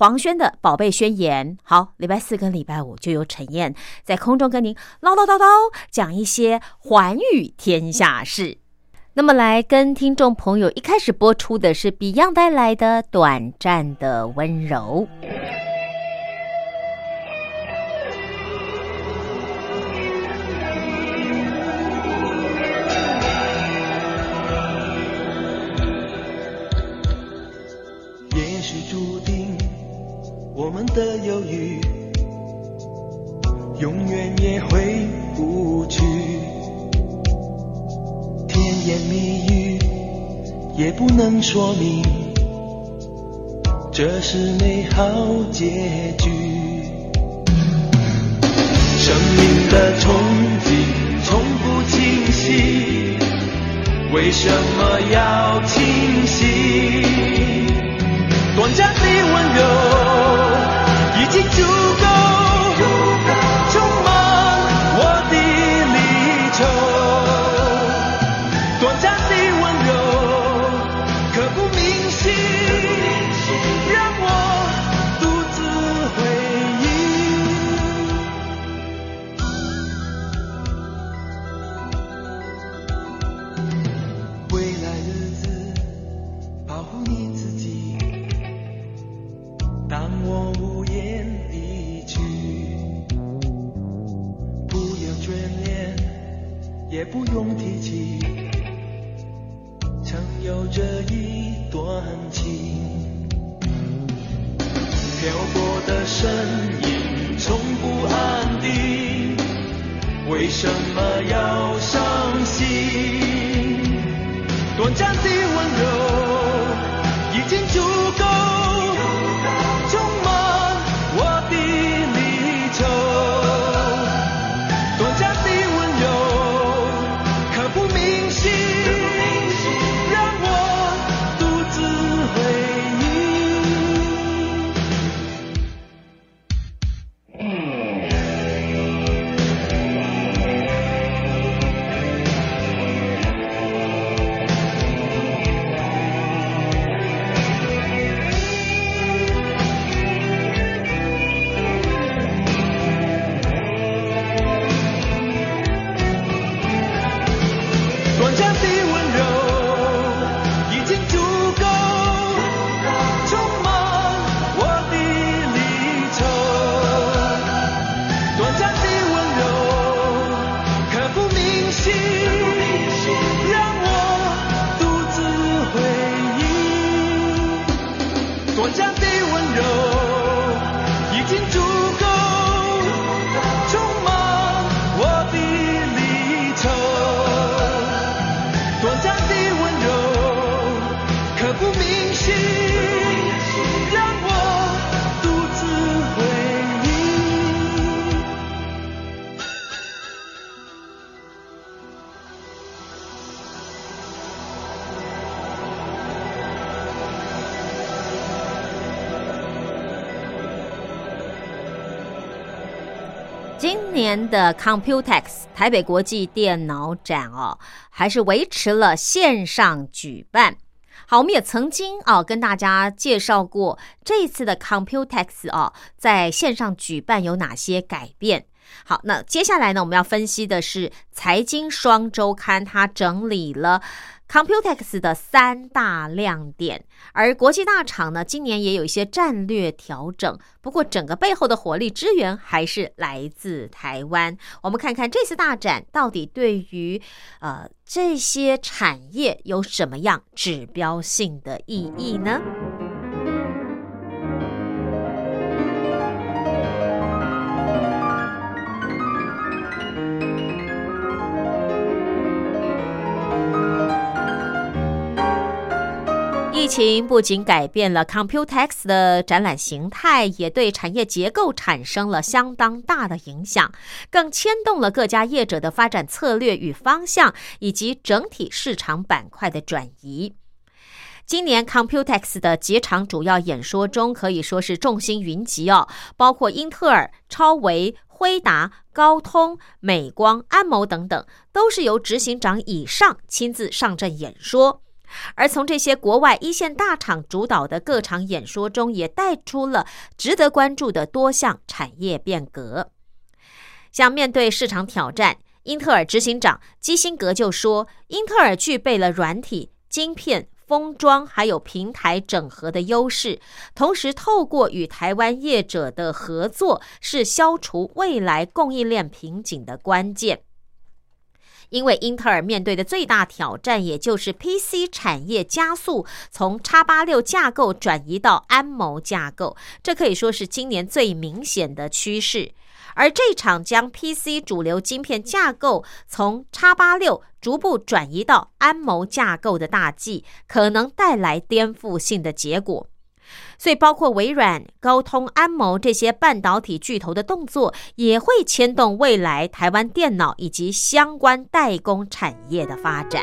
黄轩的宝贝宣言，好，礼拜四跟礼拜五就由陈燕在空中跟您唠唠叨叨讲一些寰宇天下事。那么来跟听众朋友一开始播出的是 Beyond 带来的短暂的温柔。的犹豫，永远也回不去。甜言蜜语也不能说明，这是美好结局。生命的憧憬从不清晰，为什么要清晰？短暂的温柔已依然的温柔年的 Computex 台北国际电脑展哦，还是维持了线上举办。好，我们也曾经啊跟大家介绍过这次的 Computex 哦，在线上举办有哪些改变。好，那接下来呢，我们要分析的是财经双周刊，它整理了。Computex 的三大亮点，而国际大厂呢，今年也有一些战略调整。不过，整个背后的火力支援还是来自台湾。我们看看这次大展到底对于呃这些产业有什么样指标性的意义呢？情不仅改变了 Computex 的展览形态，也对产业结构产生了相当大的影响，更牵动了各家业者的发展策略与方向，以及整体市场板块的转移。今年 Computex 的几场主要演说中，可以说是众星云集哦，包括英特尔、超维、辉达、高通、美光、安谋等等，都是由执行长以上亲自上阵演说。而从这些国外一线大厂主导的各场演说中，也带出了值得关注的多项产业变革。像面对市场挑战，英特尔执行长基辛格就说：“英特尔具备了软体、晶片、封装还有平台整合的优势，同时透过与台湾业者的合作，是消除未来供应链瓶颈的关键。”因为英特尔面对的最大挑战，也就是 PC 产业加速从叉八六架构转移到安谋架构，这可以说是今年最明显的趋势。而这场将 PC 主流晶片架构从叉八六逐步转移到安谋架构的大计，可能带来颠覆性的结果。所以，包括微软、高通、安谋这些半导体巨头的动作，也会牵动未来台湾电脑以及相关代工产业的发展。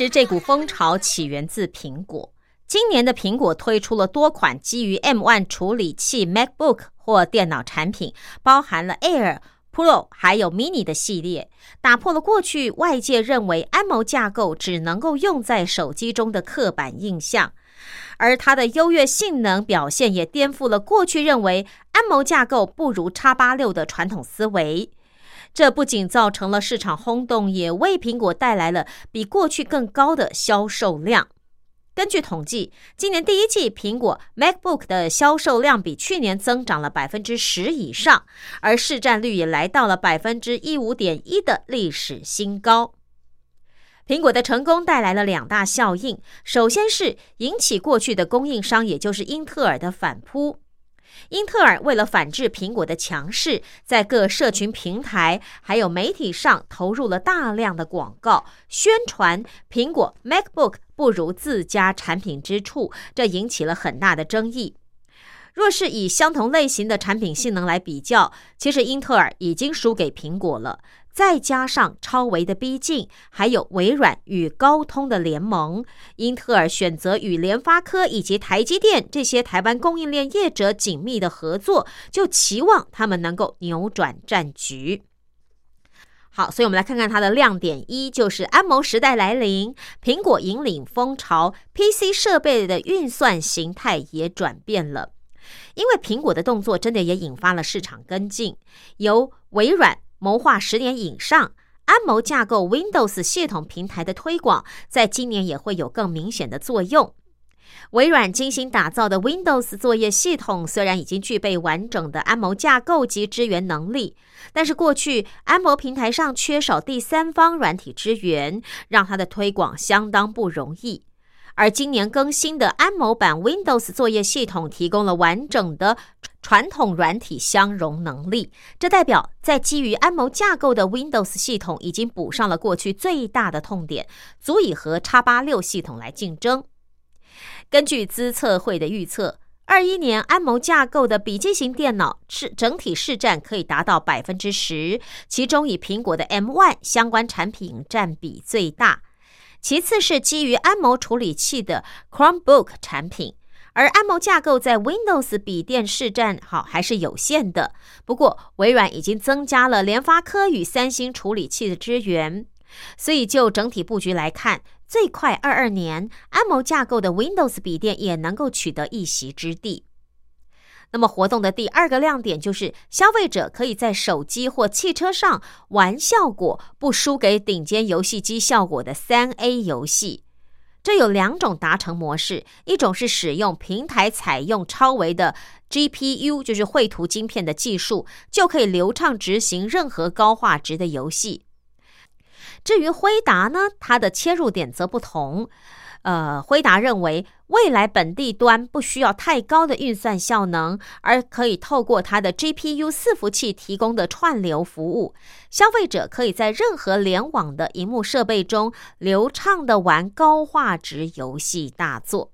其实这股风潮起源自苹果。今年的苹果推出了多款基于 M1 处理器 MacBook 或电脑产品，包含了 Air、Pro 还有 Mini 的系列，打破了过去外界认为安谋架构只能够用在手机中的刻板印象。而它的优越性能表现也颠覆了过去认为安谋架构不如叉八六的传统思维。这不仅造成了市场轰动，也为苹果带来了比过去更高的销售量。根据统计，今年第一季苹果 MacBook 的销售量比去年增长了百分之十以上，而市占率也来到了百分之一五点一的历史新高。苹果的成功带来了两大效应，首先是引起过去的供应商，也就是英特尔的反扑。英特尔为了反制苹果的强势，在各社群平台还有媒体上投入了大量的广告，宣传苹果 MacBook 不如自家产品之处，这引起了很大的争议。若是以相同类型的产品性能来比较，其实英特尔已经输给苹果了。再加上超维的逼近，还有微软与高通的联盟，英特尔选择与联发科以及台积电这些台湾供应链业者紧密的合作，就期望他们能够扭转战局。好，所以我们来看看它的亮点一，就是安谋时代来临，苹果引领风潮，PC 设备的运算形态也转变了。因为苹果的动作真的也引发了市场跟进，由微软。谋划十年以上，安谋架构 Windows 系统平台的推广，在今年也会有更明显的作用。微软精心打造的 Windows 作业系统，虽然已经具备完整的安谋架构及支援能力，但是过去安谋平台上缺少第三方软体支援，让它的推广相当不容易。而今年更新的安谋版 Windows 作业系统提供了完整的传统软体相容能力，这代表在基于安谋架构的 Windows 系统已经补上了过去最大的痛点，足以和 x 八六系统来竞争。根据资测会的预测，二一年安谋架构的笔记型电脑是整体市占可以达到百分之十，其中以苹果的 M One 相关产品占比最大。其次是基于安谋处理器的 Chromebook 产品，而安谋架构在 Windows 笔电市占好还是有限的。不过，微软已经增加了联发科与三星处理器的支援，所以就整体布局来看，最快二二年安谋架构的 Windows 笔电也能够取得一席之地。那么活动的第二个亮点就是，消费者可以在手机或汽车上玩效果不输给顶尖游戏机效果的三 A 游戏。这有两种达成模式，一种是使用平台采用超维的 GPU，就是绘图晶片的技术，就可以流畅执行任何高画质的游戏。至于辉达呢，它的切入点则不同。呃，辉达认为，未来本地端不需要太高的运算效能，而可以透过它的 GPU 伺服器提供的串流服务，消费者可以在任何联网的荧幕设备中流畅的玩高画质游戏大作。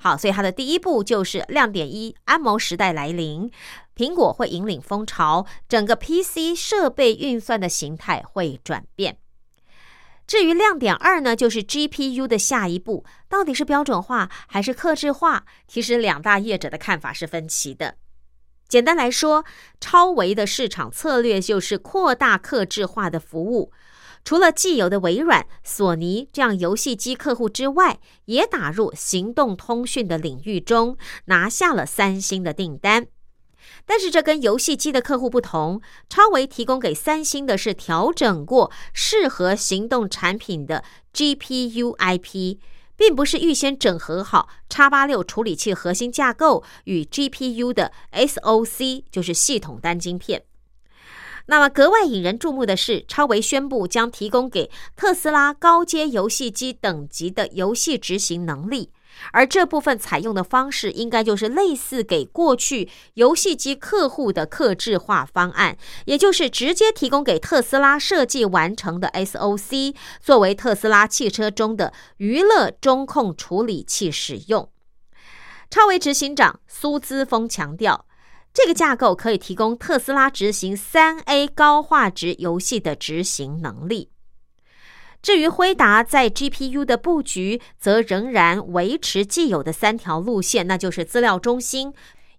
好，所以它的第一步就是亮点一：安谋时代来临，苹果会引领风潮，整个 PC 设备运算的形态会转变。至于亮点二呢，就是 GPU 的下一步到底是标准化还是克制化？其实两大业者的看法是分歧的。简单来说，超维的市场策略就是扩大克制化的服务，除了既有的微软、索尼这样游戏机客户之外，也打入行动通讯的领域中，拿下了三星的订单。但是这跟游戏机的客户不同，超维提供给三星的是调整过适合行动产品的 GPU IP，并不是预先整合好 x 八六处理器核心架构与 GPU 的 SOC，就是系统单晶片。那么格外引人注目的是，超维宣布将提供给特斯拉高阶游戏机等级的游戏执行能力。而这部分采用的方式，应该就是类似给过去游戏机客户的克制化方案，也就是直接提供给特斯拉设计完成的 SOC，作为特斯拉汽车中的娱乐中控处理器使用。超维执行长苏姿峰强调，这个架构可以提供特斯拉执行三 A 高画质游戏的执行能力。至于辉达在 GPU 的布局，则仍然维持既有的三条路线，那就是资料中心、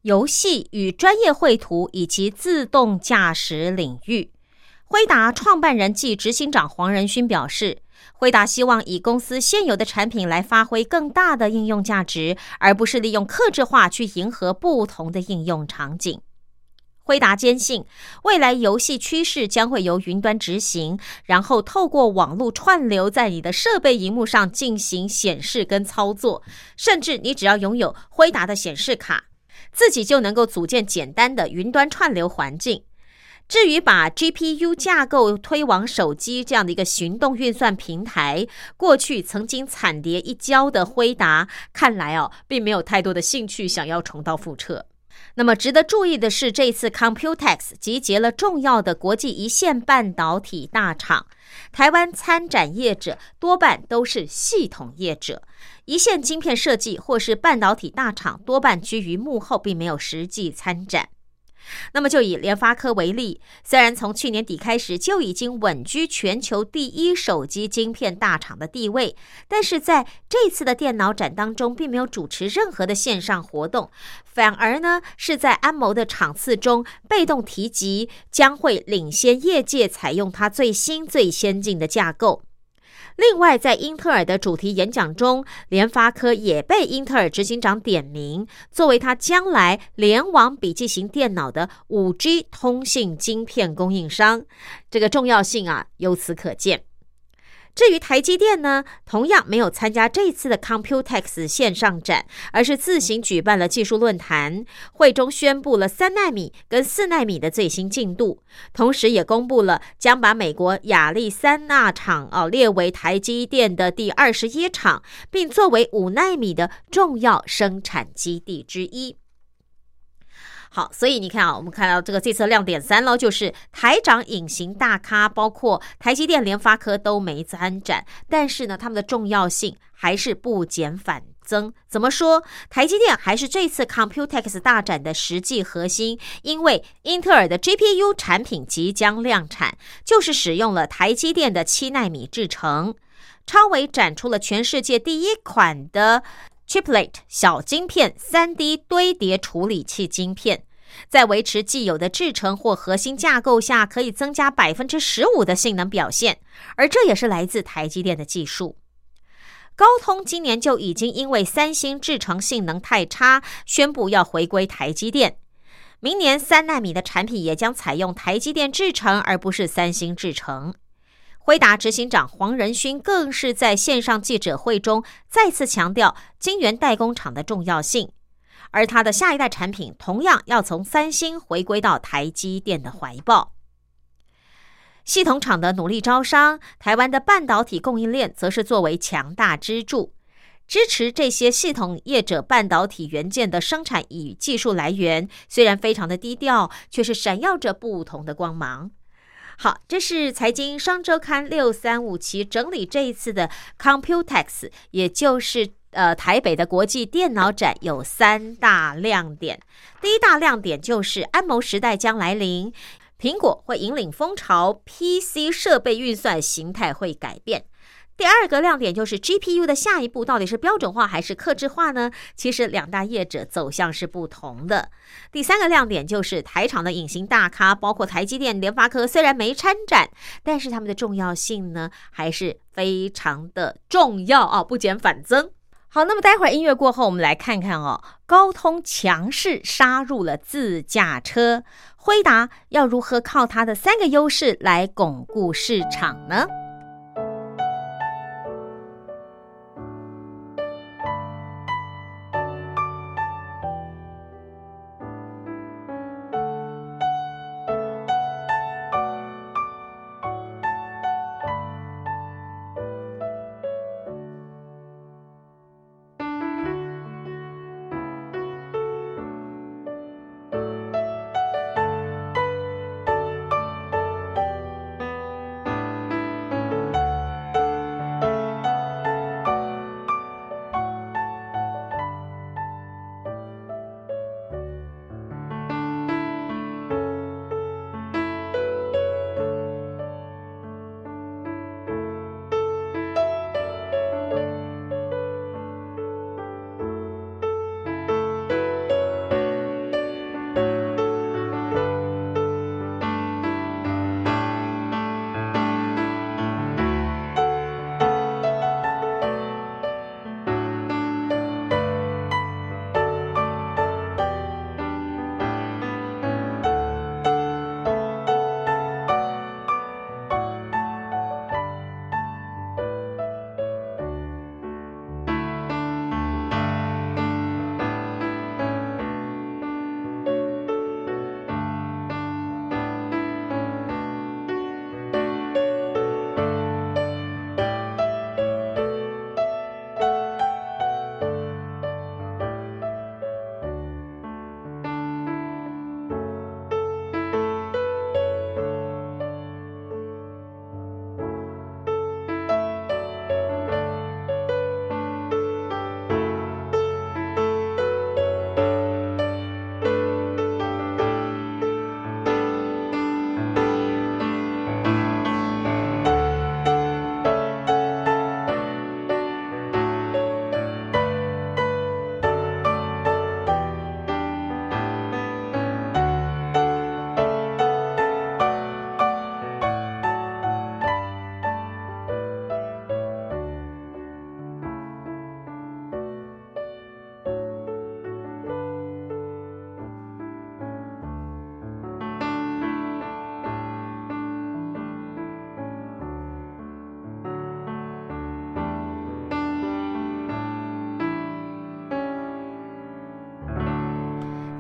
游戏与专业绘图以及自动驾驶领域。辉达创办人暨执行长黄仁勋表示，辉达希望以公司现有的产品来发挥更大的应用价值，而不是利用克制化去迎合不同的应用场景。辉达坚信，未来游戏趋势将会由云端执行，然后透过网络串流，在你的设备荧幕上进行显示跟操作。甚至你只要拥有辉达的显示卡，自己就能够组建简单的云端串流环境。至于把 GPU 架构推往手机这样的一个行动运算平台，过去曾经惨跌一跤的辉达，看来哦，并没有太多的兴趣想要重蹈覆辙。那么值得注意的是，这次 Computex 集结了重要的国际一线半导体大厂，台湾参展业者多半都是系统业者，一线晶片设计或是半导体大厂多半居于幕后，并没有实际参展。那么就以联发科为例，虽然从去年底开始就已经稳居全球第一手机晶片大厂的地位，但是在这次的电脑展当中，并没有主持任何的线上活动，反而呢是在安谋的场次中被动提及将会领先业界采用它最新最先进的架构。另外，在英特尔的主题演讲中，联发科也被英特尔执行长点名，作为他将来联网笔记型电脑的五 G 通信晶片供应商，这个重要性啊，由此可见。至于台积电呢，同样没有参加这次的 Computex 线上展，而是自行举办了技术论坛。会中宣布了三纳米跟四纳米的最新进度，同时也公布了将把美国亚利桑那厂哦列为台积电的第二十一厂，并作为五纳米的重要生产基地之一。好，所以你看啊，我们看到这个这次亮点三喽，就是台长隐形大咖，包括台积电、联发科都没参展，但是呢，他们的重要性还是不减反增。怎么说？台积电还是这次 Computex 大展的实际核心，因为英特尔的 GPU 产品即将量产，就是使用了台积电的七纳米制程。超微展出了全世界第一款的。Chiplet 小晶片、三 D 堆叠处理器晶片，在维持既有的制程或核心架构下，可以增加百分之十五的性能表现，而这也是来自台积电的技术。高通今年就已经因为三星制程性能太差，宣布要回归台积电。明年三纳米的产品也将采用台积电制程，而不是三星制程。辉达执行长黄仁勋更是在线上记者会中再次强调晶圆代工厂的重要性，而他的下一代产品同样要从三星回归到台积电的怀抱。系统厂的努力招商，台湾的半导体供应链则是作为强大支柱，支持这些系统业者半导体元件的生产与技术来源，虽然非常的低调，却是闪耀着不同的光芒。好，这是财经双周刊六三五期整理这一次的 Computex，也就是呃台北的国际电脑展有三大亮点。第一大亮点就是安谋时代将来临，苹果会引领风潮，PC 设备运算形态会改变。第二个亮点就是 GPU 的下一步到底是标准化还是克制化呢？其实两大业者走向是不同的。第三个亮点就是台厂的隐形大咖，包括台积电、联发科，虽然没参展，但是他们的重要性呢还是非常的重要啊，不减反增。好，那么待会儿音乐过后，我们来看看哦，高通强势杀入了自驾车，辉达要如何靠它的三个优势来巩固市场呢？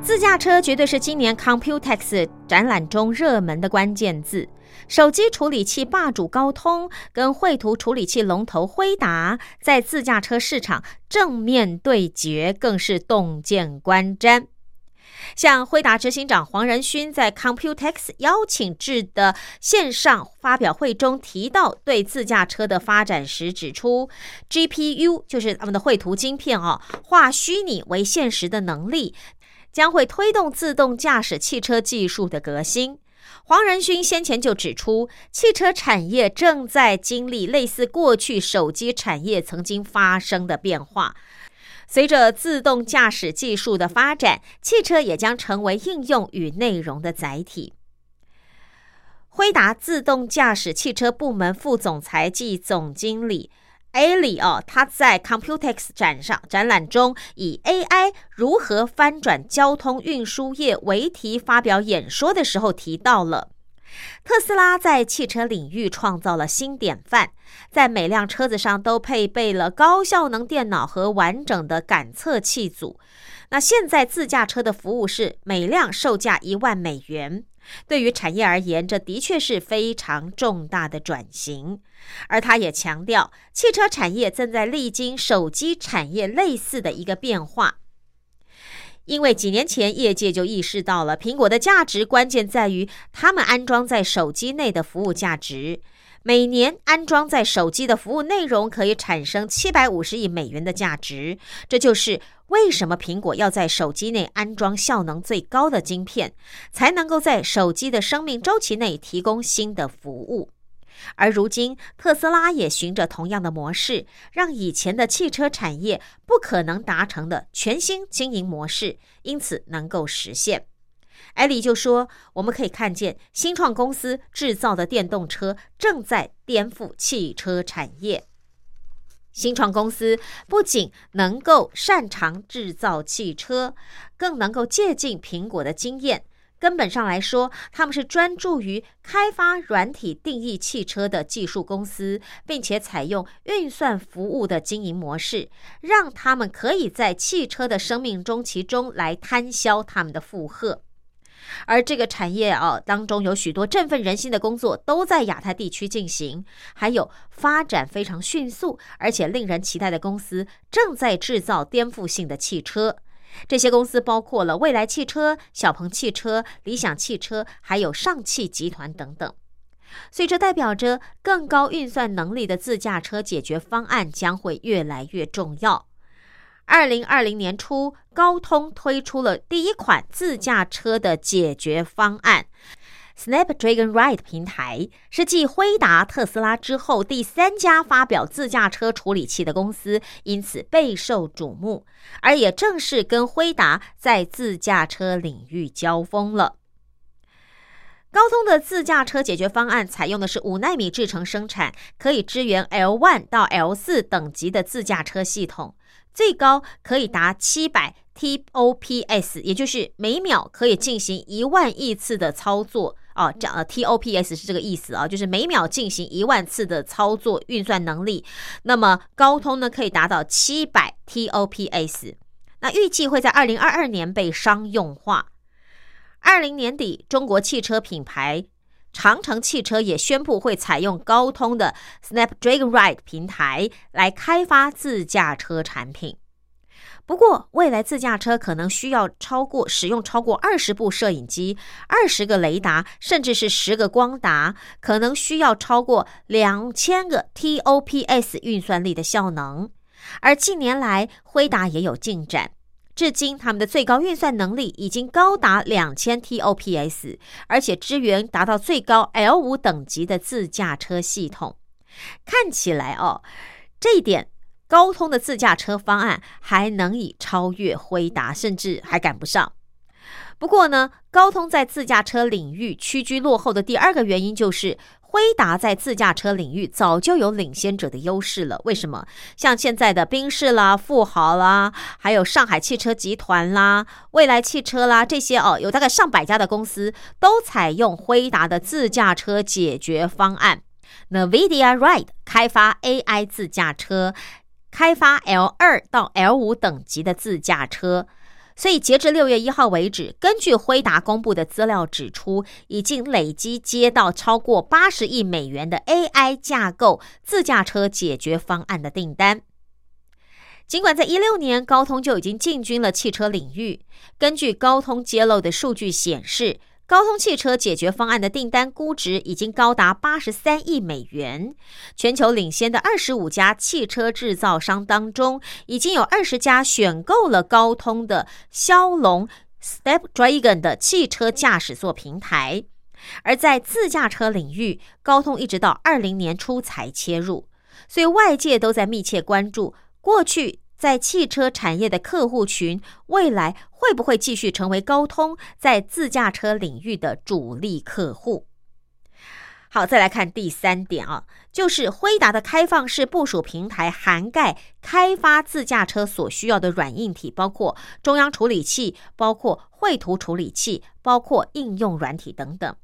自驾车绝对是今年 Computex 展览中热门的关键字。手机处理器霸主高通跟绘图处理器龙头辉达在自驾车市场正面对决，更是洞见观瞻。像辉达执行长黄仁勋在 Computex 邀请制的线上发表会中提到，对自驾车的发展时指出，GPU 就是他们的绘图晶片哦，化虚拟为现实的能力，将会推动自动驾驶汽车技术的革新。黄仁勋先前就指出，汽车产业正在经历类似过去手机产业曾经发生的变化。随着自动驾驶技术的发展，汽车也将成为应用与内容的载体。辉达自动驾驶汽车部门副总裁暨总经理 A 里哦，他在 Computex 展上展览中，以 AI 如何翻转交通运输业为题发表演说的时候，提到了。特斯拉在汽车领域创造了新典范，在每辆车子上都配备了高效能电脑和完整的感测器组。那现在自驾车的服务是每辆售价一万美元，对于产业而言，这的确是非常重大的转型。而他也强调，汽车产业正在历经手机产业类似的一个变化。因为几年前，业界就意识到了苹果的价值关键在于他们安装在手机内的服务价值。每年安装在手机的服务内容可以产生七百五十亿美元的价值。这就是为什么苹果要在手机内安装效能最高的晶片，才能够在手机的生命周期内提供新的服务。而如今，特斯拉也循着同样的模式，让以前的汽车产业不可能达成的全新经营模式，因此能够实现。艾里就说：“我们可以看见，新创公司制造的电动车正在颠覆汽车产业。新创公司不仅能够擅长制造汽车，更能够借鉴苹果的经验。”根本上来说，他们是专注于开发软体定义汽车的技术公司，并且采用运算服务的经营模式，让他们可以在汽车的生命周期中来摊销他们的负荷。而这个产业啊当中有许多振奋人心的工作都在亚太地区进行，还有发展非常迅速而且令人期待的公司正在制造颠覆性的汽车。这些公司包括了蔚来汽车、小鹏汽车、理想汽车，还有上汽集团等等。所以，这代表着更高运算能力的自驾车解决方案将会越来越重要。二零二零年初，高通推出了第一款自驾车的解决方案。Snapdragon Ride 平台是继辉达、特斯拉之后第三家发表自驾车处理器的公司，因此备受瞩目。而也正是跟辉达在自驾车领域交锋了。高通的自驾车解决方案采用的是五纳米制程生产，可以支援 L1 到 L4 等级的自驾车系统，最高可以达七百 TOPS，也就是每秒可以进行一万亿次的操作。哦，讲呃 TOPS 是这个意思啊，就是每秒进行一万次的操作运算能力。那么高通呢，可以达到七百 TOPS。那预计会在二零二二年被商用化。二零年底，中国汽车品牌长城汽车也宣布会采用高通的 Snapdragon Ride 平台来开发自驾车产品。不过，未来自驾车可能需要超过使用超过二十部摄影机、二十个雷达，甚至是十个光达，可能需要超过两千个 TOPS 运算力的效能。而近年来，辉达也有进展，至今他们的最高运算能力已经高达两千 TOPS，而且支援达到最高 L 五等级的自驾车系统。看起来哦，这一点。高通的自驾车方案还能以超越辉达，甚至还赶不上。不过呢，高通在自驾车领域屈居落后的第二个原因就是，辉达在自驾车领域早就有领先者的优势了。为什么？像现在的宾士啦、富豪啦，还有上海汽车集团啦、未来汽车啦，这些哦，有大概上百家的公司都采用辉达的自驾车解决方案。NVIDIA Ride 开发 AI 自驾车。开发 L 二到 L 五等级的自驾车，所以截至六月一号为止，根据辉达公布的资料指出，已经累积接到超过八十亿美元的 AI 架构自驾车解决方案的订单。尽管在一六年，高通就已经进军了汽车领域，根据高通揭露的数据显示。高通汽车解决方案的订单估值已经高达八十三亿美元。全球领先的二十五家汽车制造商当中，已经有二十家选购了高通的骁龙 Stepdragon 的汽车驾驶座平台。而在自驾车领域，高通一直到二零年初才切入，所以外界都在密切关注过去。在汽车产业的客户群，未来会不会继续成为高通在自驾车领域的主力客户？好，再来看第三点啊，就是辉达的开放式部署平台涵盖开发自驾车所需要的软硬体，包括中央处理器、包括绘图处理器、包括应用软体等等。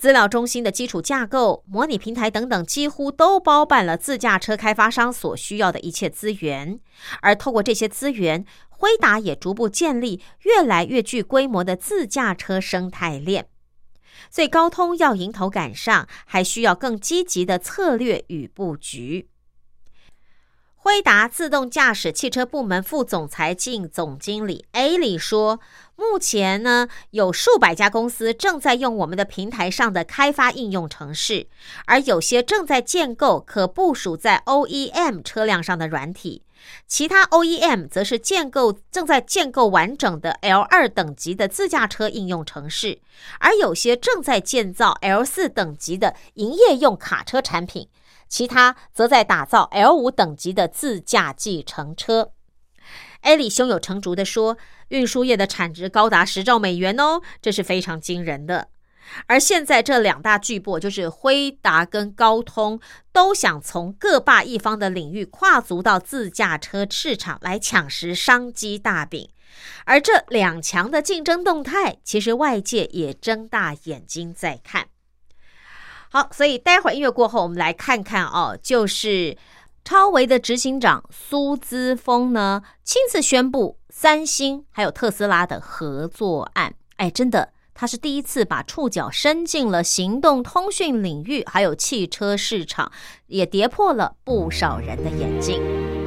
资料中心的基础架构、模拟平台等等，几乎都包办了自驾车开发商所需要的一切资源。而透过这些资源，辉达也逐步建立越来越具规模的自驾车生态链。所以，高通要迎头赶上，还需要更积极的策略与布局。辉达自动驾驶汽车部门副总裁兼总经理 A 里说：“目前呢，有数百家公司正在用我们的平台上的开发应用程式，而有些正在建构可部署在 OEM 车辆上的软体，其他 OEM 则是建构正在建构完整的 L 二等级的自驾车应用程式，而有些正在建造 L 四等级的营业用卡车产品。”其他则在打造 L 五等级的自驾计程车。艾里胸有成竹地说：“运输业的产值高达十兆美元哦，这是非常惊人的。而现在这两大巨擘，就是辉达跟高通，都想从各霸一方的领域跨足到自驾车市场来抢食商机大饼。而这两强的竞争动态，其实外界也睁大眼睛在看。”好，所以待会儿音乐过后，我们来看看哦，就是超维的执行长苏姿峰呢，亲自宣布三星还有特斯拉的合作案。哎，真的，他是第一次把触角伸进了行动通讯领域，还有汽车市场，也跌破了不少人的眼镜。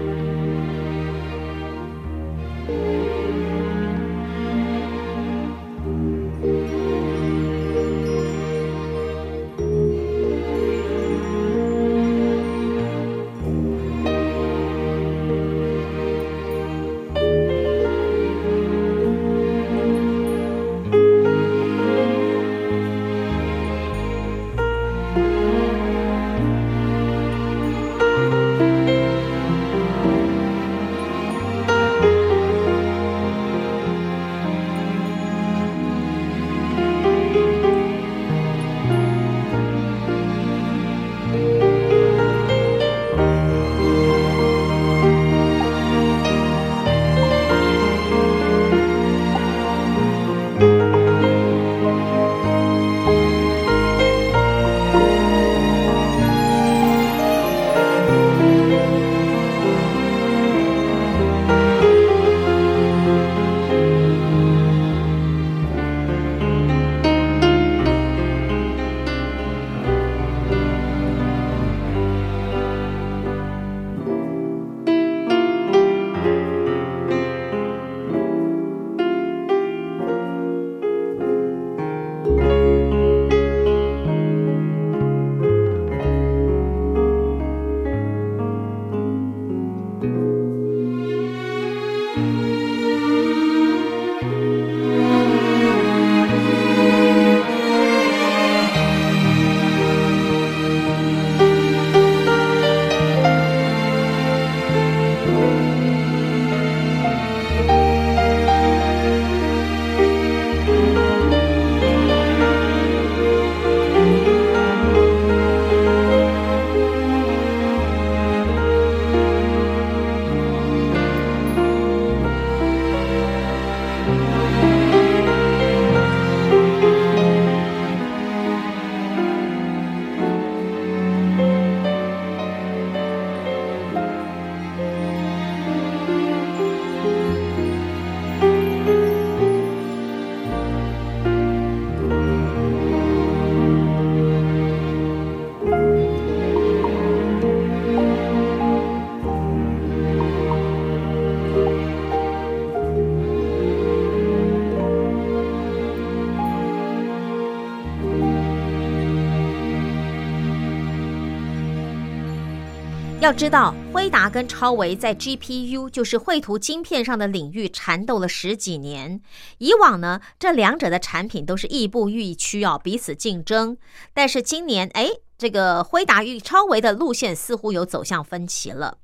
要知道，辉达跟超维在 GPU，就是绘图晶片上的领域缠斗了十几年。以往呢，这两者的产品都是亦步亦趋哦，彼此竞争。但是今年，哎，这个辉达与超维的路线似乎有走向分歧了。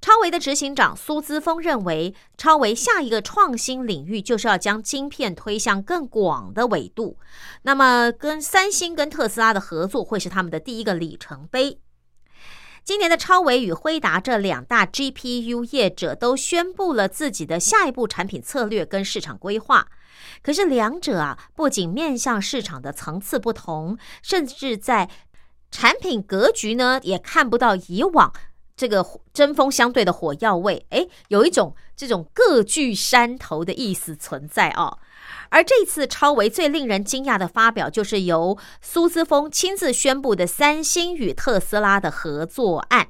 超维的执行长苏姿峰认为，超维下一个创新领域就是要将晶片推向更广的纬度。那么，跟三星、跟特斯拉的合作会是他们的第一个里程碑。今年的超维与辉达这两大 GPU 业者都宣布了自己的下一步产品策略跟市场规划。可是两者啊，不仅面向市场的层次不同，甚至在产品格局呢，也看不到以往这个针锋相对的火药味。诶，有一种这种各据山头的意思存在哦。而这次超维最令人惊讶的发表，就是由苏姿峰亲自宣布的三星与特斯拉的合作案。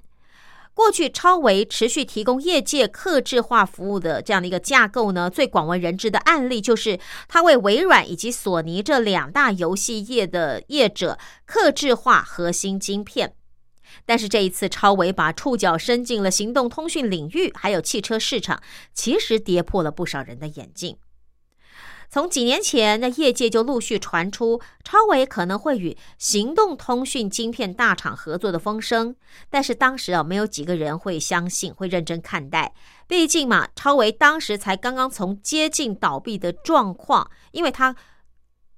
过去超维持续提供业界客制化服务的这样的一个架构呢，最广为人知的案例就是他为微软以及索尼这两大游戏业的业者客制化核心晶片。但是这一次超维把触角伸进了行动通讯领域，还有汽车市场，其实跌破了不少人的眼镜。从几年前，那业界就陆续传出超维可能会与行动通讯晶片大厂合作的风声，但是当时啊，没有几个人会相信，会认真看待。毕竟嘛，超维当时才刚刚从接近倒闭的状况，因为它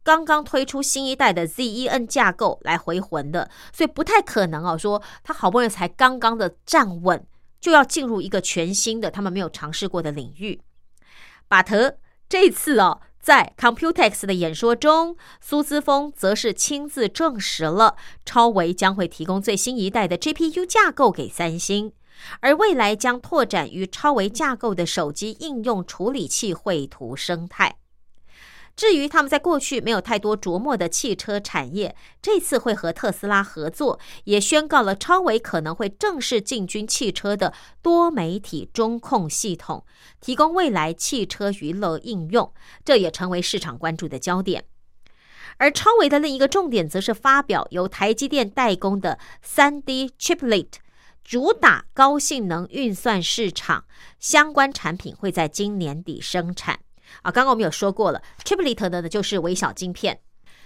刚刚推出新一代的 Zen 架构来回魂的，所以不太可能哦，说它好不容易才刚刚的站稳，就要进入一个全新的他们没有尝试过的领域。巴特这次哦。在 Computex 的演说中，苏姿峰则是亲自证实了超维将会提供最新一代的 GPU 架构给三星，而未来将拓展与超维架构的手机应用处理器绘图生态。至于他们在过去没有太多琢磨的汽车产业，这次会和特斯拉合作，也宣告了超维可能会正式进军汽车的多媒体中控系统，提供未来汽车娱乐应用，这也成为市场关注的焦点。而超维的另一个重点，则是发表由台积电代工的三 D Chiplet，主打高性能运算市场，相关产品会在今年底生产。啊，刚刚我们有说过了，Chiplet 呢就是微小晶片，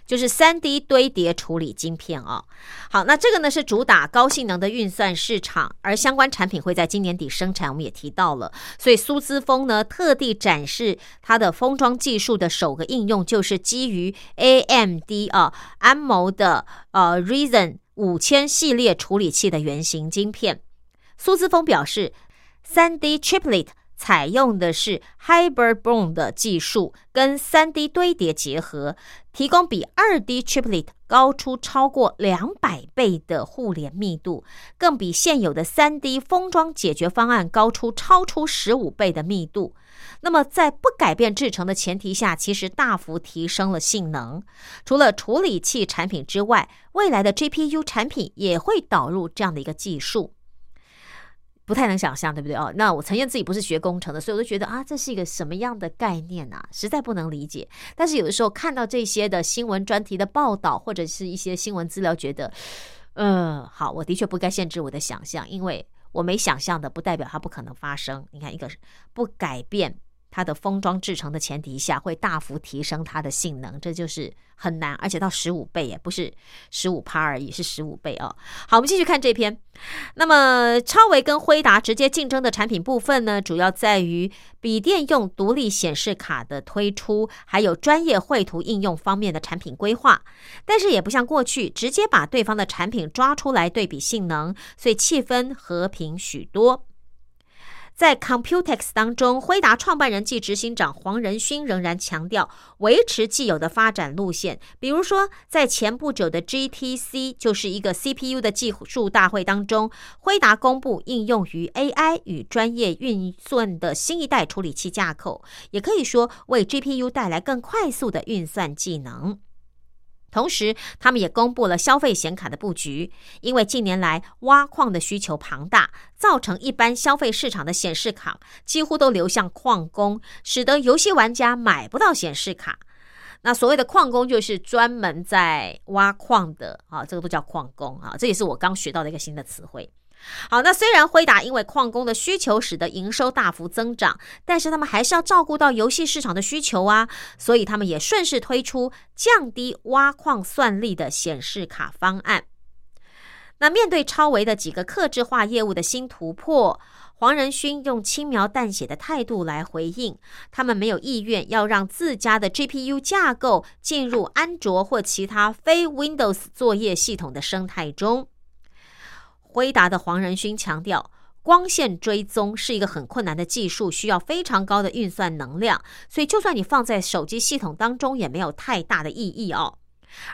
就是三 D 堆叠处理晶片啊。好，那这个呢是主打高性能的运算市场，而相关产品会在今年底生产，我们也提到了。所以苏姿峰呢特地展示它的封装技术的首个应用，就是基于 AMD 啊安谋的呃 Reason 五千系列处理器的原型晶片。苏姿峰表示，三 D Chiplet。采用的是 Hybrid Bond 的技术，跟 3D 堆叠结合，提供比 2D triplet 高出超过两百倍的互联密度，更比现有的 3D 封装解决方案高出超出十五倍的密度。那么，在不改变制程的前提下，其实大幅提升了性能。除了处理器产品之外，未来的 GPU 产品也会导入这样的一个技术。不太能想象，对不对哦？那我承认自己不是学工程的，所以我就觉得啊，这是一个什么样的概念啊？实在不能理解。但是有的时候看到这些的新闻专题的报道，或者是一些新闻资料，觉得，嗯，好，我的确不该限制我的想象，因为我没想象的，不代表它不可能发生。你看，一个是不改变它的封装制成的前提下，会大幅提升它的性能，这就是。很难，而且到十五倍也不是十五趴而已，是十五倍哦。好，我们继续看这篇。那么，超维跟辉达直接竞争的产品部分呢，主要在于笔电用独立显示卡的推出，还有专业绘图应用方面的产品规划。但是，也不像过去直接把对方的产品抓出来对比性能，所以气氛和平许多。在 Computex 当中，辉达创办人暨执行长黄仁勋仍然强调维持既有的发展路线。比如说，在前不久的 GTC，就是一个 CPU 的技术大会当中，辉达公布应用于 AI 与专业运算的新一代处理器架构，也可以说为 GPU 带来更快速的运算技能。同时，他们也公布了消费显卡的布局，因为近年来挖矿的需求庞大，造成一般消费市场的显示卡几乎都流向矿工，使得游戏玩家买不到显示卡。那所谓的矿工，就是专门在挖矿的啊，这个都叫矿工啊，这也是我刚学到的一个新的词汇。好，那虽然辉达因为矿工的需求使得营收大幅增长，但是他们还是要照顾到游戏市场的需求啊，所以他们也顺势推出降低挖矿算力的显示卡方案。那面对超维的几个客制化业务的新突破，黄仁勋用轻描淡写的态度来回应，他们没有意愿要让自家的 GPU 架构进入安卓或其他非 Windows 作业系统的生态中。辉达的黄仁勋强调，光线追踪是一个很困难的技术，需要非常高的运算能量，所以就算你放在手机系统当中，也没有太大的意义哦。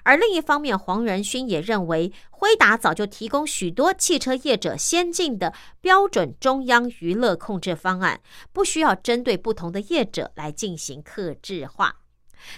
而另一方面，黄仁勋也认为，辉达早就提供许多汽车业者先进的标准中央娱乐控制方案，不需要针对不同的业者来进行克制化。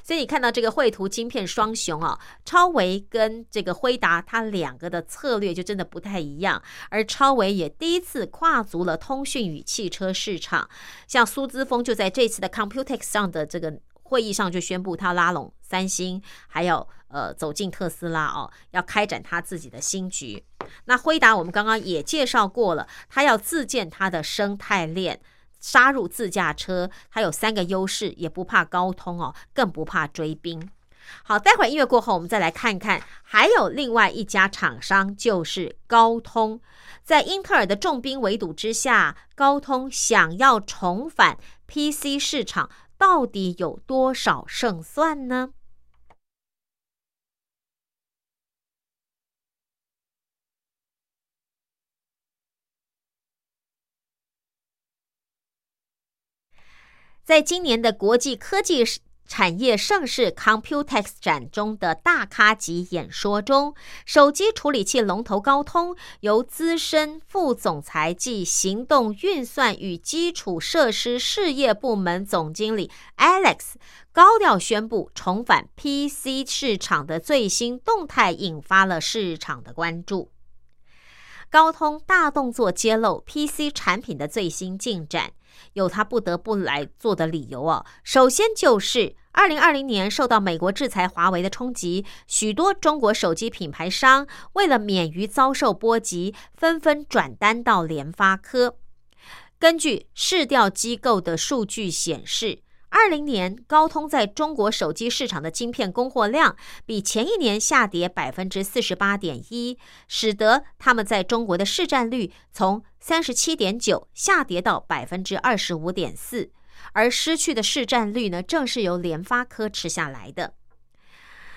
所以你看到这个绘图晶片双雄啊，超维跟这个辉达，它两个的策略就真的不太一样。而超维也第一次跨足了通讯与汽车市场，像苏姿峰就在这次的 Computex 上的这个会议上就宣布，他拉拢三星，还有呃走进特斯拉哦，要开展他自己的新局。那辉达我们刚刚也介绍过了，他要自建他的生态链。杀入自驾车，它有三个优势，也不怕高通哦，更不怕追兵。好，待会儿音乐过后，我们再来看看，还有另外一家厂商就是高通，在英特尔的重兵围堵之下，高通想要重返 PC 市场，到底有多少胜算呢？在今年的国际科技产业盛事 Computex 展中的大咖级演说中，手机处理器龙头高通由资深副总裁暨行动运算与基础设施事业部门总经理 Alex 高调宣布重返 PC 市场的最新动态，引发了市场的关注。高通大动作揭露 PC 产品的最新进展。有他不得不来做的理由哦。首先就是二零二零年受到美国制裁华为的冲击，许多中国手机品牌商为了免于遭受波及，纷纷转单到联发科。根据市调机构的数据显示。二零年，高通在中国手机市场的晶片供货量比前一年下跌百分之四十八点一，使得他们在中国的市占率从三十七点九下跌到百分之二十五点四。而失去的市占率呢，正是由联发科吃下来的。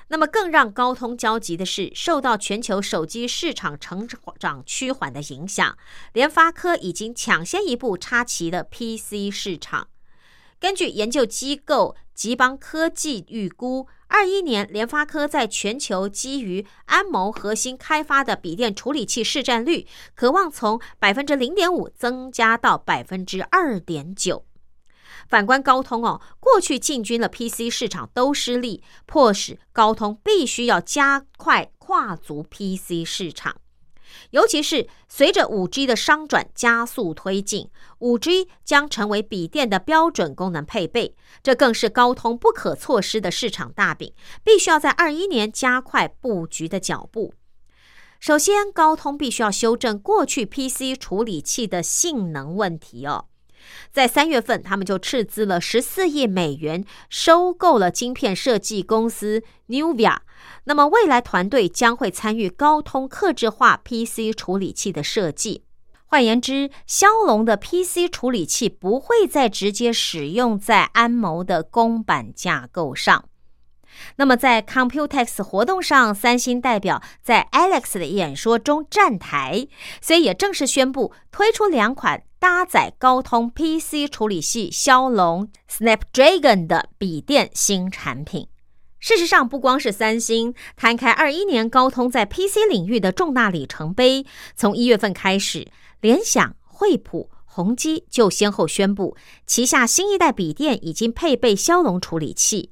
那么，更让高通焦急的是，受到全球手机市场成长趋缓的影响，联发科已经抢先一步插旗了 PC 市场。根据研究机构吉邦科技预估，二一年联发科在全球基于安谋核心开发的笔电处理器市占率，渴望从百分之零点五增加到百分之二点九。反观高通哦，过去进军了 PC 市场都失利，迫使高通必须要加快跨足 PC 市场。尤其是随着五 G 的商转加速推进，五 G 将成为笔电的标准功能配备，这更是高通不可错失的市场大饼，必须要在二一年加快布局的脚步。首先，高通必须要修正过去 PC 处理器的性能问题哦。在三月份，他们就斥资了十四亿美元收购了晶片设计公司 Nuvia。那么，未来团队将会参与高通客制化 PC 处理器的设计。换言之，骁龙的 PC 处理器不会再直接使用在安谋的公版架构上。那么，在 Computex 活动上，三星代表在 Alex 的演说中站台，所以也正式宣布推出两款搭载高通 PC 处理器骁龙 Snapdragon 的笔电新产品。事实上，不光是三星，摊开二一年高通在 PC 领域的重大里程碑，从一月份开始，联想、惠普、宏基就先后宣布旗下新一代笔电已经配备骁龙处理器。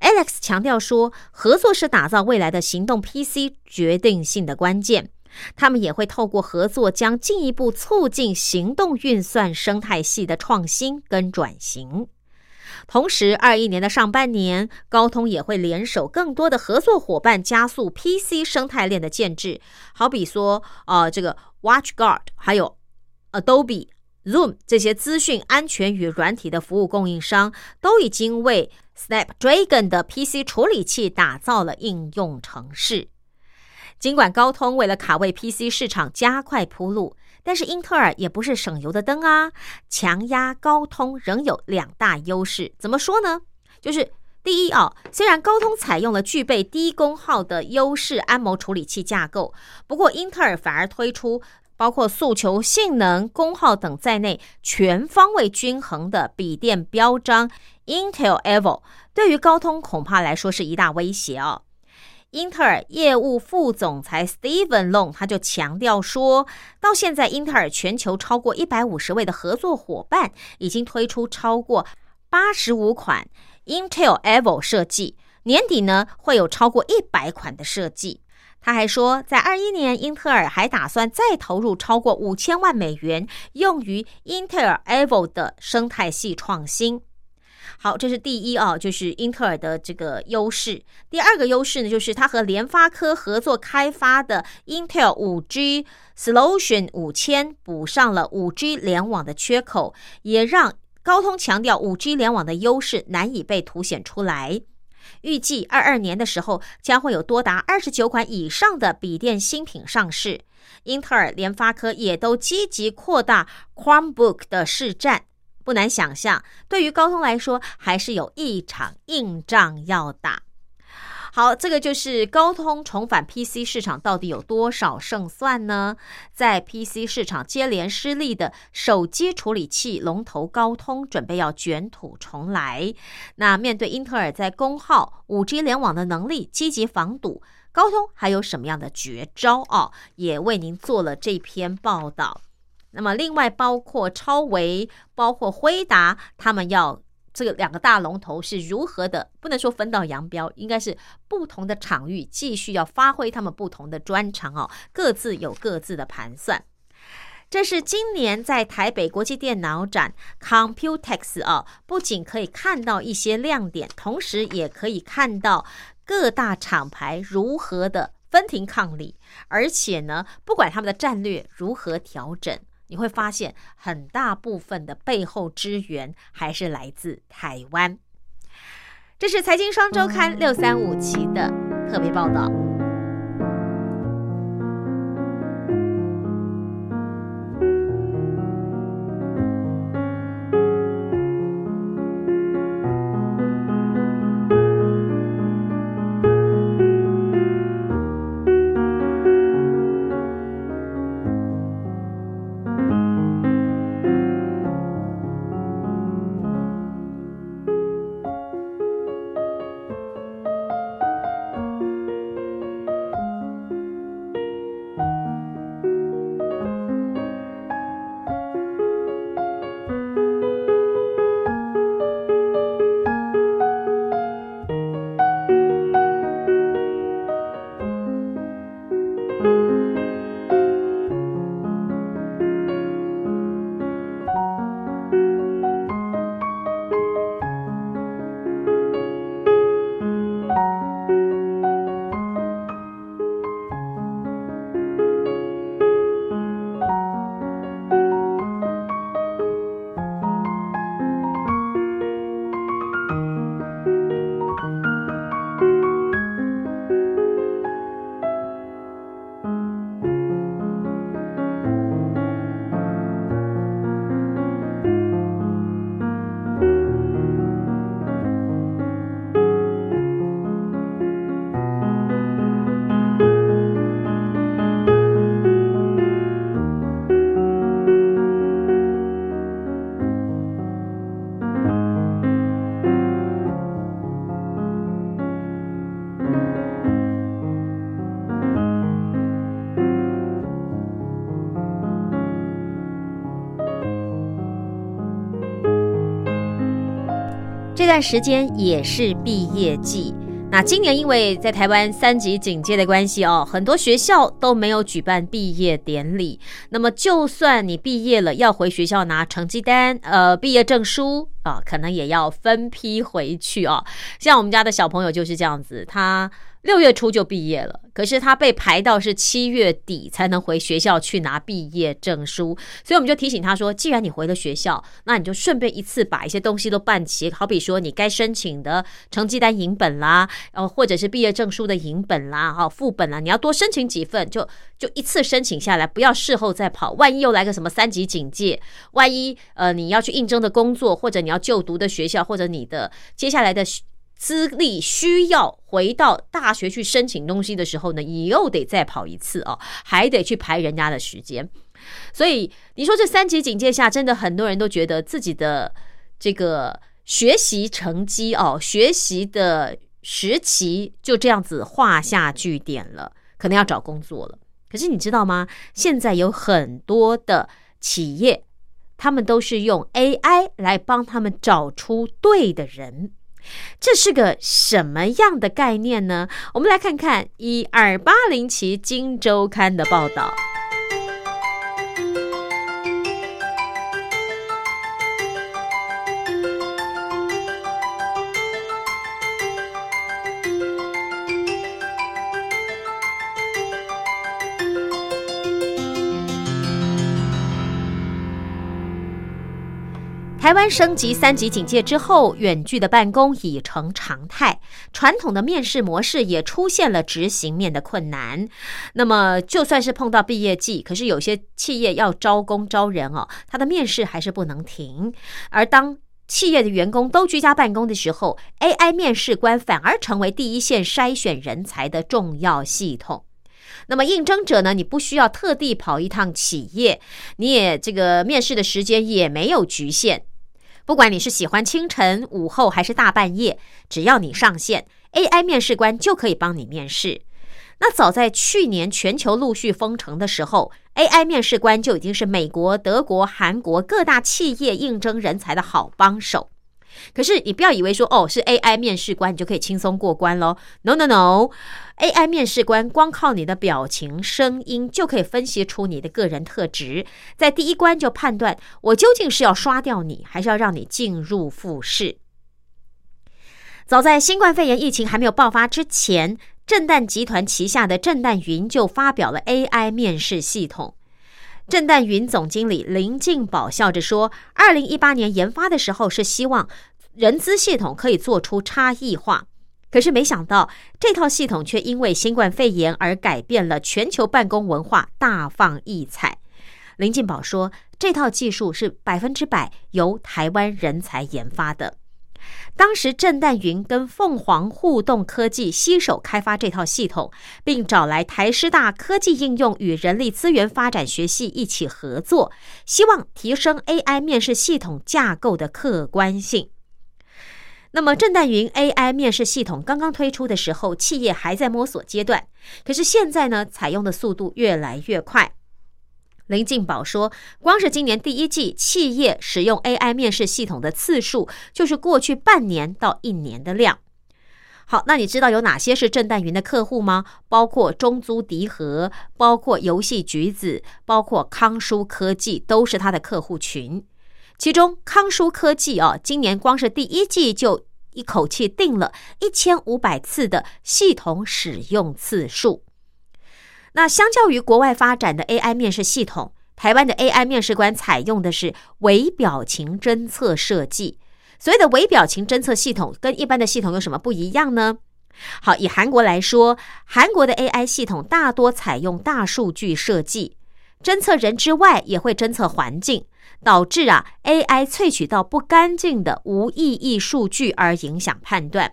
Alex 强调说，合作是打造未来的行动 PC 决定性的关键。他们也会透过合作，将进一步促进行动运算生态系的创新跟转型。同时，二一年的上半年，高通也会联手更多的合作伙伴，加速 PC 生态链的建制。好比说，呃，这个 WatchGuard，还有 Adobe、Zoom 这些资讯安全与软体的服务供应商，都已经为 Snapdragon 的 PC 处理器打造了应用程式。尽管高通为了卡位 PC 市场加快铺路，但是英特尔也不是省油的灯啊！强压高通仍有两大优势，怎么说呢？就是第一啊，虽然高通采用了具备低功耗的优势安谋处理器架构，不过英特尔反而推出包括诉求性能、功耗等在内全方位均衡的笔电标章 Intel Evo，对于高通恐怕来说是一大威胁哦。英特尔业务副总裁 Steven Long 他就强调说，到现在，英特尔全球超过一百五十位的合作伙伴已经推出超过八十五款 Intel Evo 设计，年底呢会有超过一百款的设计。他还说，在二一年，英特尔还打算再投入超过五千万美元，用于英特尔 Evo 的生态系创新。好，这是第一啊，就是英特尔的这个优势。第二个优势呢，就是它和联发科合作开发的 Intel 五 G Solution 五千补上了五 G 联网的缺口，也让高通强调五 G 联网的优势难以被凸显出来。预计二二年的时候，将会有多达二十九款以上的笔电新品上市。英特尔、联发科也都积极扩大 Chromebook 的市占。不难想象，对于高通来说，还是有一场硬仗要打。好，这个就是高通重返 PC 市场到底有多少胜算呢？在 PC 市场接连失利的手机处理器龙头高通，准备要卷土重来。那面对英特尔在功耗、五 G 联网的能力积极防堵，高通还有什么样的绝招啊？也为您做了这篇报道。那么，另外包括超维、包括辉达，他们要这个两个大龙头是如何的？不能说分道扬镳，应该是不同的场域继续要发挥他们不同的专长哦，各自有各自的盘算。这是今年在台北国际电脑展 Computex 啊，不仅可以看到一些亮点，同时也可以看到各大厂牌如何的分庭抗礼，而且呢，不管他们的战略如何调整。你会发现，很大部分的背后支援还是来自台湾。这是财经双周刊六三五期的特别报道。时间也是毕业季。那今年因为在台湾三级警戒的关系哦，很多学校都没有举办毕业典礼。那么就算你毕业了，要回学校拿成绩单、呃毕业证书，啊，可能也要分批回去哦。像我们家的小朋友就是这样子，他。六月初就毕业了，可是他被排到是七月底才能回学校去拿毕业证书，所以我们就提醒他说：，既然你回了学校，那你就顺便一次把一些东西都办齐，好比说你该申请的成绩单影本啦，呃，或者是毕业证书的影本啦，哈，副本啦，你要多申请几份，就就一次申请下来，不要事后再跑，万一又来个什么三级警戒，万一呃你要去应征的工作，或者你要就读的学校，或者你的接下来的。资历需要回到大学去申请东西的时候呢，你又得再跑一次哦，还得去排人家的时间。所以你说这三级警戒下，真的很多人都觉得自己的这个学习成绩哦，学习的时期就这样子画下句点了，可能要找工作了。可是你知道吗？现在有很多的企业，他们都是用 AI 来帮他们找出对的人。这是个什么样的概念呢？我们来看看一二八零期《金周刊》的报道。台湾升级三级警戒之后，远距的办公已成常态，传统的面试模式也出现了执行面的困难。那么，就算是碰到毕业季，可是有些企业要招工招人哦，他的面试还是不能停。而当企业的员工都居家办公的时候，AI 面试官反而成为第一线筛选人才的重要系统。那么，应征者呢？你不需要特地跑一趟企业，你也这个面试的时间也没有局限。不管你是喜欢清晨、午后还是大半夜，只要你上线，AI 面试官就可以帮你面试。那早在去年全球陆续封城的时候，AI 面试官就已经是美国、德国、韩国各大企业应征人才的好帮手。可是你不要以为说哦是 AI 面试官你就可以轻松过关喽，No No No，AI 面试官光靠你的表情、声音就可以分析出你的个人特质，在第一关就判断我究竟是要刷掉你，还是要让你进入复试。早在新冠肺炎疫情还没有爆发之前，震旦集团旗下的震旦云就发表了 AI 面试系统。震旦云总经理林静宝笑着说：“二零一八年研发的时候是希望人资系统可以做出差异化，可是没想到这套系统却因为新冠肺炎而改变了全球办公文化，大放异彩。”林静宝说：“这套技术是百分之百由台湾人才研发的。”当时，震旦云跟凤凰互动科技携手开发这套系统，并找来台师大科技应用与人力资源发展学系一起合作，希望提升 AI 面试系统架构的客观性。那么，震旦云 AI 面试系统刚刚推出的时候，企业还在摸索阶段，可是现在呢，采用的速度越来越快。林进宝说：“光是今年第一季，企业使用 AI 面试系统的次数，就是过去半年到一年的量。”好，那你知道有哪些是震旦云的客户吗？包括中租迪和，包括游戏橘子，包括康舒科技，都是他的客户群。其中康舒科技啊，今年光是第一季就一口气订了一千五百次的系统使用次数。那相较于国外发展的 AI 面试系统，台湾的 AI 面试官采用的是微表情侦测设计。所谓的微表情侦测系统跟一般的系统有什么不一样呢？好，以韩国来说，韩国的 AI 系统大多采用大数据设计，侦测人之外也会侦测环境，导致啊 AI 萃取到不干净的无意义数据而影响判断。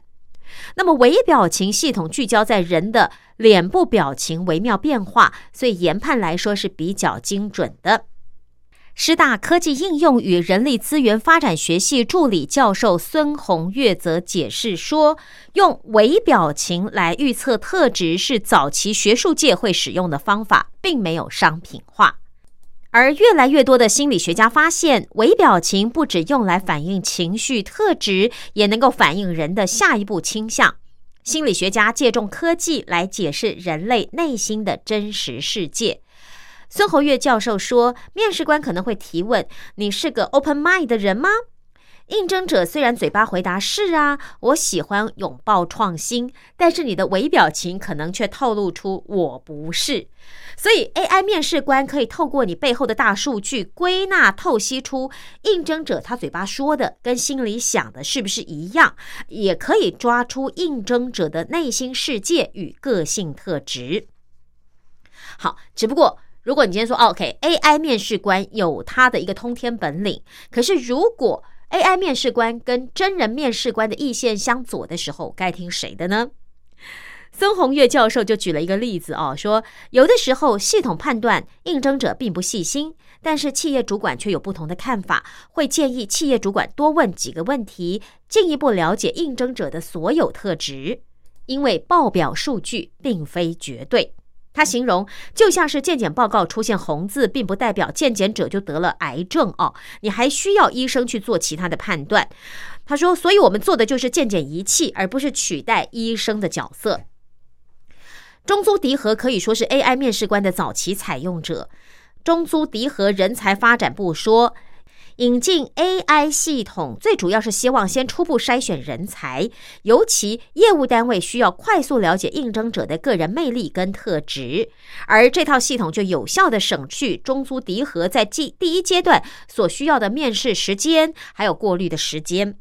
那么微表情系统聚焦在人的脸部表情微妙变化，所以研判来说是比较精准的。师大科技应用与人力资源发展学系助理教授孙宏月则解释说，用微表情来预测特质是早期学术界会使用的方法，并没有商品化。而越来越多的心理学家发现，微表情不只用来反映情绪特质，也能够反映人的下一步倾向。心理学家借重科技来解释人类内心的真实世界。孙侯月教授说，面试官可能会提问：“你是个 open mind 的人吗？”应征者虽然嘴巴回答是啊，我喜欢拥抱创新，但是你的微表情可能却透露出我不是。所以 AI 面试官可以透过你背后的大数据归纳透析出应征者他嘴巴说的跟心里想的是不是一样，也可以抓出应征者的内心世界与个性特质。好，只不过。如果你今天说 OK，AI 面试官有他的一个通天本领，可是如果 AI 面试官跟真人面试官的意见相左的时候，该听谁的呢？孙红月教授就举了一个例子哦，说有的时候系统判断应征者并不细心，但是企业主管却有不同的看法，会建议企业主管多问几个问题，进一步了解应征者的所有特质，因为报表数据并非绝对。他形容就像是健检报告出现红字，并不代表健检者就得了癌症哦，你还需要医生去做其他的判断。他说，所以我们做的就是健检仪器，而不是取代医生的角色。中租迪和可以说是 AI 面试官的早期采用者。中租迪和人才发展部说。引进 AI 系统，最主要是希望先初步筛选人才，尤其业务单位需要快速了解应征者的个人魅力跟特质，而这套系统就有效的省去中租迪和在第第一阶段所需要的面试时间，还有过滤的时间。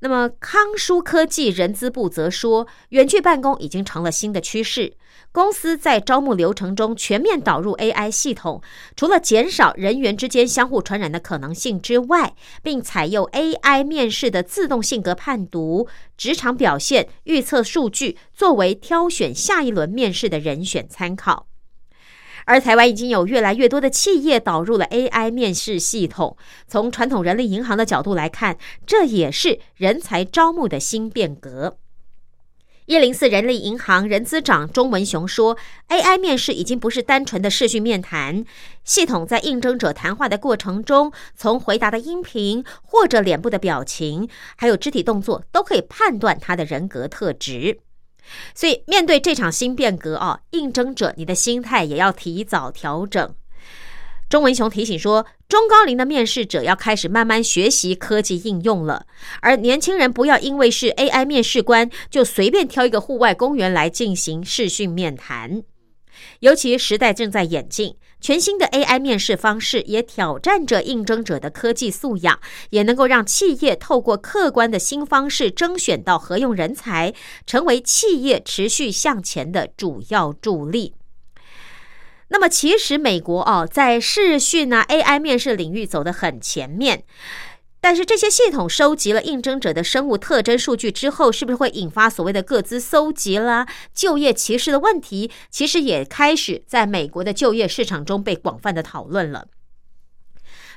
那么康舒科技人资部则说，远距办公已经成了新的趋势。公司在招募流程中全面导入 AI 系统，除了减少人员之间相互传染的可能性之外，并采用 AI 面试的自动性格判读、职场表现预测数据，作为挑选下一轮面试的人选参考。而台湾已经有越来越多的企业导入了 AI 面试系统。从传统人力银行的角度来看，这也是人才招募的新变革。一零四人力银行人资长钟文雄说：“AI 面试已经不是单纯的视讯面谈，系统在应征者谈话的过程中，从回答的音频或者脸部的表情，还有肢体动作，都可以判断他的人格特质。所以，面对这场新变革啊，应征者你的心态也要提早调整。”钟文雄提醒说，中高龄的面试者要开始慢慢学习科技应用了，而年轻人不要因为是 AI 面试官就随便挑一个户外公园来进行视讯面谈。尤其时代正在演进，全新的 AI 面试方式也挑战着应征者的科技素养，也能够让企业透过客观的新方式征选到合用人才，成为企业持续向前的主要助力。那么，其实美国哦，在视讯啊 AI 面试领域走得很前面，但是这些系统收集了应征者的生物特征数据之后，是不是会引发所谓的各自搜集啦、就业歧视的问题？其实也开始在美国的就业市场中被广泛的讨论了。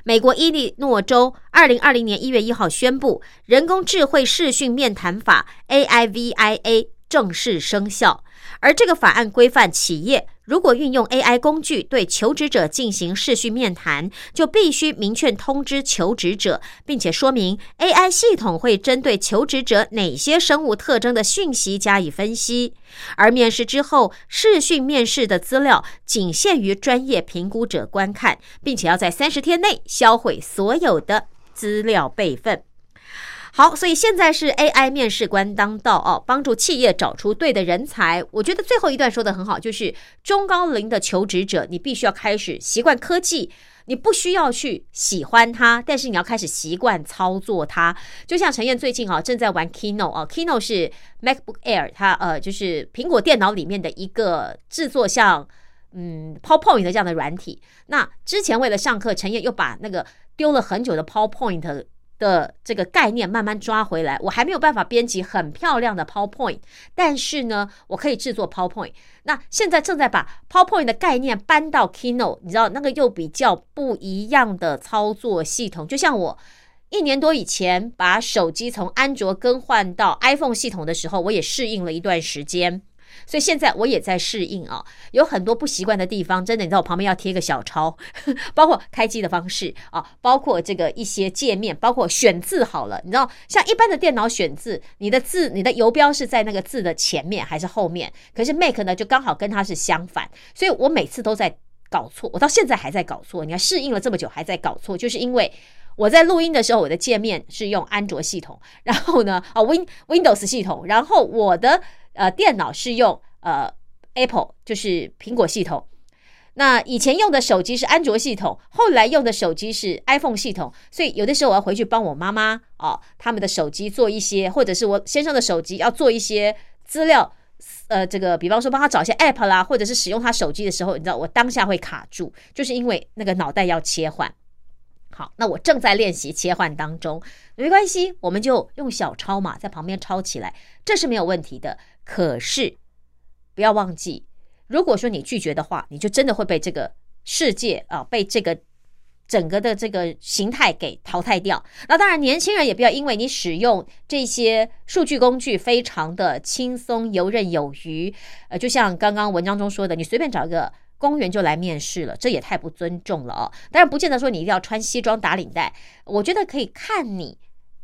美国伊利诺州二零二零年一月一号宣布，人工智慧视讯面谈法 AIVIA 正式生效，而这个法案规范企业。如果运用 AI 工具对求职者进行视讯面谈，就必须明确通知求职者，并且说明 AI 系统会针对求职者哪些生物特征的讯息加以分析。而面试之后，视讯面试的资料仅限于专业评估者观看，并且要在三十天内销毁所有的资料备份。好，所以现在是 AI 面试官当道哦，帮助企业找出对的人才。我觉得最后一段说的很好，就是中高龄的求职者，你必须要开始习惯科技，你不需要去喜欢它，但是你要开始习惯操作它。就像陈燕最近啊，正在玩 Keynote 啊，Keynote 是 MacBook Air，它呃就是苹果电脑里面的一个制作像嗯 PowerPoint 这样的软体。那之前为了上课，陈燕又把那个丢了很久的 PowerPoint。的这个概念慢慢抓回来，我还没有办法编辑很漂亮的 PowerPoint，但是呢，我可以制作 PowerPoint。那现在正在把 PowerPoint 的概念搬到 Keynote，你知道那个又比较不一样的操作系统。就像我一年多以前把手机从安卓更换到 iPhone 系统的时候，我也适应了一段时间。所以现在我也在适应啊，有很多不习惯的地方，真的，你知道我旁边要贴个小抄，包括开机的方式啊，包括这个一些界面，包括选字好了，你知道，像一般的电脑选字，你的字，你的游标是在那个字的前面还是后面？可是 Mac 呢，就刚好跟它是相反，所以我每次都在搞错，我到现在还在搞错。你看适应了这么久还在搞错，就是因为我在录音的时候，我的界面是用安卓系统，然后呢，啊 Win Windows 系统，然后我的呃电脑是用呃 Apple，就是苹果系统。那以前用的手机是安卓系统，后来用的手机是 iPhone 系统，所以有的时候我要回去帮我妈妈哦，他们的手机做一些，或者是我先生的手机要做一些资料，呃，这个比方说帮他找一些 App 啦，或者是使用他手机的时候，你知道我当下会卡住，就是因为那个脑袋要切换。好，那我正在练习切换当中，没关系，我们就用小抄嘛，在旁边抄起来，这是没有问题的。可是不要忘记。如果说你拒绝的话，你就真的会被这个世界啊，被这个整个的这个形态给淘汰掉。那当然，年轻人也不要因为你使用这些数据工具非常的轻松游刃有余，呃，就像刚刚文章中说的，你随便找一个公园就来面试了，这也太不尊重了哦。当然，不见得说你一定要穿西装打领带，我觉得可以看你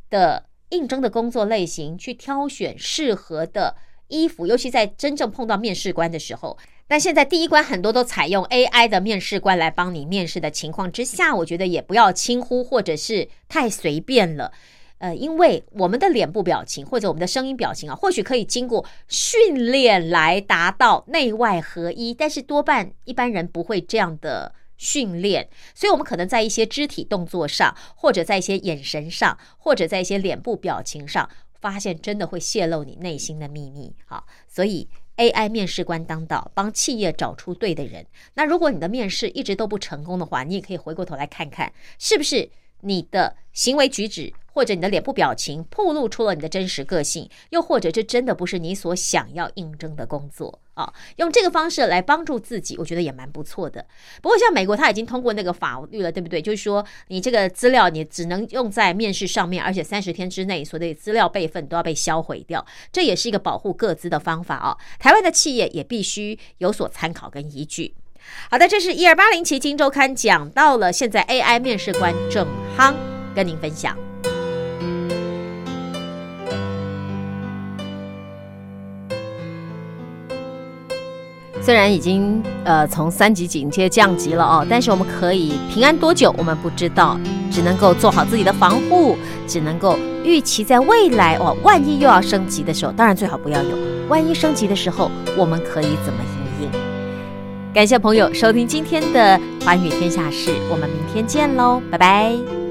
的应征的工作类型去挑选适合的衣服，尤其在真正碰到面试官的时候。但现在第一关很多都采用 AI 的面试官来帮你面试的情况之下，我觉得也不要轻忽或者是太随便了。呃，因为我们的脸部表情或者我们的声音表情啊，或许可以经过训练来达到内外合一，但是多半一般人不会这样的训练，所以我们可能在一些肢体动作上，或者在一些眼神上，或者在一些脸部表情上，发现真的会泄露你内心的秘密。好，所以。AI 面试官当道，帮企业找出对的人。那如果你的面试一直都不成功的话，你也可以回过头来看看，是不是你的行为举止。或者你的脸部表情暴露出了你的真实个性，又或者这真的不是你所想要应征的工作啊？用这个方式来帮助自己，我觉得也蛮不错的。不过像美国，他已经通过那个法律了，对不对？就是说你这个资料你只能用在面试上面，而且三十天之内所有资料备份都要被销毁掉，这也是一个保护各资的方法啊。台湾的企业也必须有所参考跟依据。好的，这是一二八零期《金周刊》讲到了现在 AI 面试官正夯，跟您分享。虽然已经呃从三级警戒降级了哦，但是我们可以平安多久我们不知道，只能够做好自己的防护，只能够预期在未来哦，万一又要升级的时候，当然最好不要有。万一升级的时候，我们可以怎么应应？感谢朋友收听今天的《寰宇天下事》，我们明天见喽，拜拜。